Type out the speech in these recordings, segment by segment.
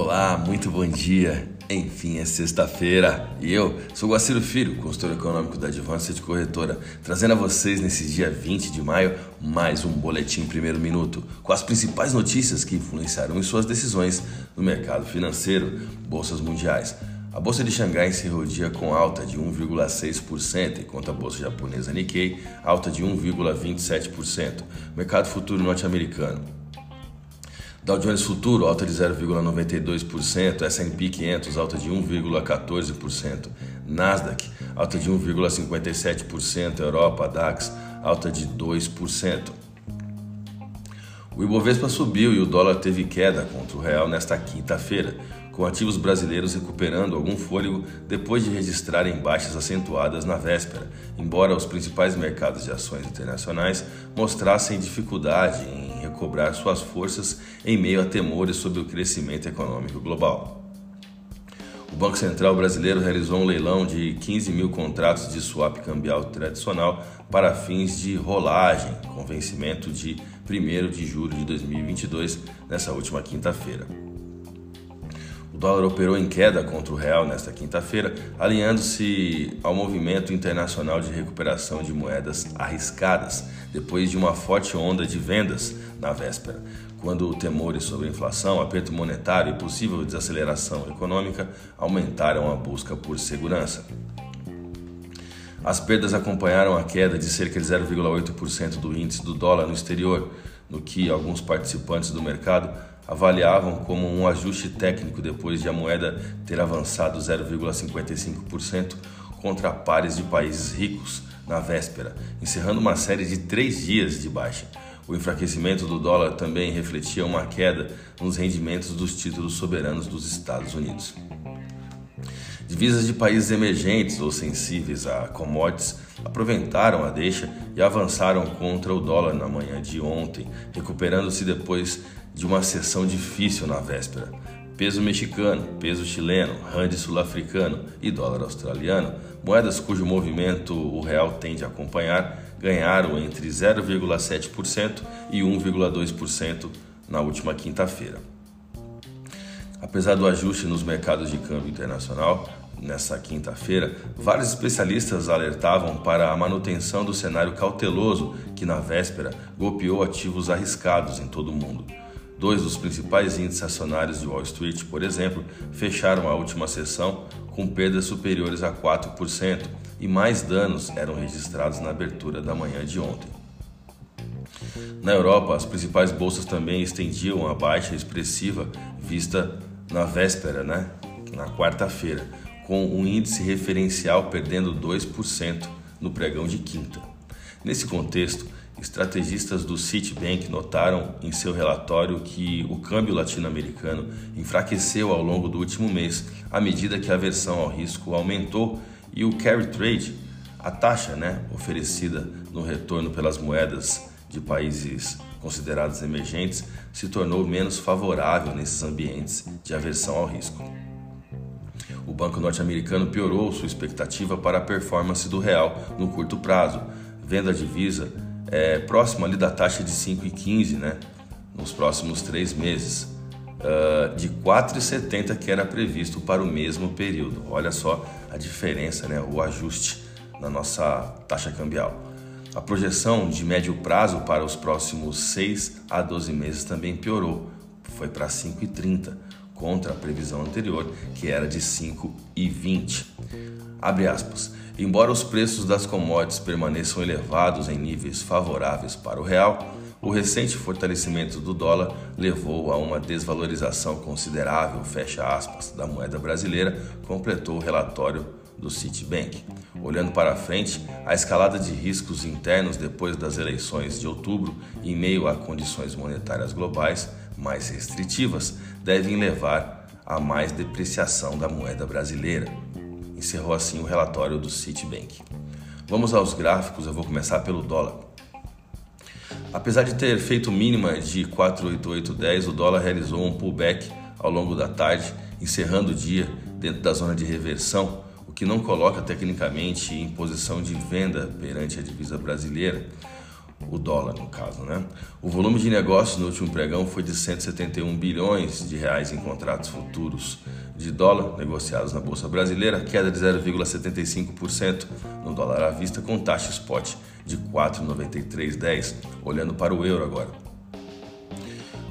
Olá, muito bom dia. Enfim, é sexta-feira e eu sou Guaciro Filho, consultor econômico da Advanced Corretora, trazendo a vocês nesse dia 20 de maio mais um boletim primeiro minuto com as principais notícias que influenciaram em suas decisões no mercado financeiro, bolsas mundiais. A bolsa de Xangai encerrou o dia com alta de 1,6%, enquanto a bolsa japonesa Nikkei alta de 1,27%. Mercado futuro norte-americano Dow Jones Futuro alta de 0,92%, S&P 500 alta de 1,14%, Nasdaq alta de 1,57%, Europa DAX alta de 2%. O Ibovespa subiu e o dólar teve queda contra o real nesta quinta-feira com ativos brasileiros recuperando algum fôlego depois de registrarem baixas acentuadas na véspera, embora os principais mercados de ações internacionais mostrassem dificuldade em recobrar suas forças em meio a temores sobre o crescimento econômico global. O Banco Central brasileiro realizou um leilão de 15 mil contratos de swap cambial tradicional para fins de rolagem, com vencimento de 1 de julho de 2022, nessa última quinta-feira. O dólar operou em queda contra o real nesta quinta-feira, alinhando-se ao movimento internacional de recuperação de moedas arriscadas, depois de uma forte onda de vendas na véspera, quando temores sobre inflação, aperto monetário e possível desaceleração econômica aumentaram a busca por segurança. As perdas acompanharam a queda de cerca de 0,8% do índice do dólar no exterior, no que alguns participantes do mercado avaliavam como um ajuste técnico depois de a moeda ter avançado 0,55% contra pares de países ricos na véspera, encerrando uma série de três dias de baixa. O enfraquecimento do dólar também refletia uma queda nos rendimentos dos títulos soberanos dos Estados Unidos. Divisas de países emergentes ou sensíveis a commodities aproveitaram a deixa e avançaram contra o dólar na manhã de ontem, recuperando-se depois de uma sessão difícil na véspera. Peso mexicano, peso chileno, rand sul-africano e dólar australiano, moedas cujo movimento o real tende a acompanhar, ganharam entre 0,7% e 1,2% na última quinta-feira. Apesar do ajuste nos mercados de câmbio internacional, nessa quinta-feira, vários especialistas alertavam para a manutenção do cenário cauteloso que, na véspera, golpeou ativos arriscados em todo o mundo. Dois dos principais índices acionários de Wall Street, por exemplo, fecharam a última sessão com perdas superiores a 4% e mais danos eram registrados na abertura da manhã de ontem. Na Europa, as principais bolsas também estendiam a baixa expressiva vista na véspera, né? na quarta-feira, com o um índice referencial perdendo 2% no pregão de quinta. Nesse contexto, Estrategistas do Citibank notaram em seu relatório que o câmbio latino-americano enfraqueceu ao longo do último mês à medida que a aversão ao risco aumentou e o carry trade, a taxa né, oferecida no retorno pelas moedas de países considerados emergentes, se tornou menos favorável nesses ambientes de aversão ao risco. O banco norte-americano piorou sua expectativa para a performance do real no curto prazo, vendo a divisa é, próximo ali da taxa de 5,15 né, nos próximos três meses, uh, de 4,70 que era previsto para o mesmo período. Olha só a diferença, né, o ajuste na nossa taxa cambial. A projeção de médio prazo para os próximos 6 a 12 meses também piorou, foi para 5,30 contra a previsão anterior, que era de 5,20. Abre aspas. Embora os preços das commodities permaneçam elevados em níveis favoráveis para o real, o recente fortalecimento do dólar levou a uma desvalorização considerável, fecha aspas, da moeda brasileira, completou o relatório do Citibank. Olhando para frente, a escalada de riscos internos depois das eleições de outubro, em meio a condições monetárias globais mais restritivas, devem levar a mais depreciação da moeda brasileira. Encerrou assim o relatório do Citibank. Vamos aos gráficos, eu vou começar pelo dólar. Apesar de ter feito mínima de 48810, o dólar realizou um pullback ao longo da tarde, encerrando o dia dentro da zona de reversão, o que não coloca tecnicamente em posição de venda perante a divisa brasileira. o dólar no caso, né? O volume de negócios no último pregão foi de 171 bilhões de reais em contratos futuros de dólar negociados na bolsa brasileira, queda de 0,75% no dólar à vista com taxa spot de 4,9310, olhando para o euro agora.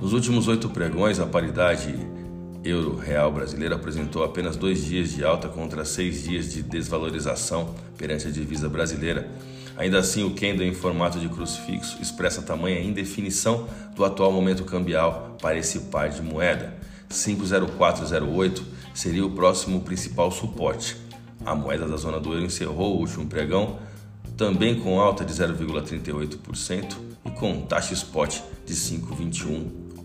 Nos últimos oito pregões, a paridade euro-real brasileira apresentou apenas dois dias de alta contra seis dias de desvalorização perante a divisa brasileira. Ainda assim, o candle em formato de crucifixo expressa tamanha indefinição do atual momento cambial para esse par de moeda. 50408 seria o próximo principal suporte. A moeda da zona do euro encerrou o último pregão também com alta de 0,38% e com taxa spot de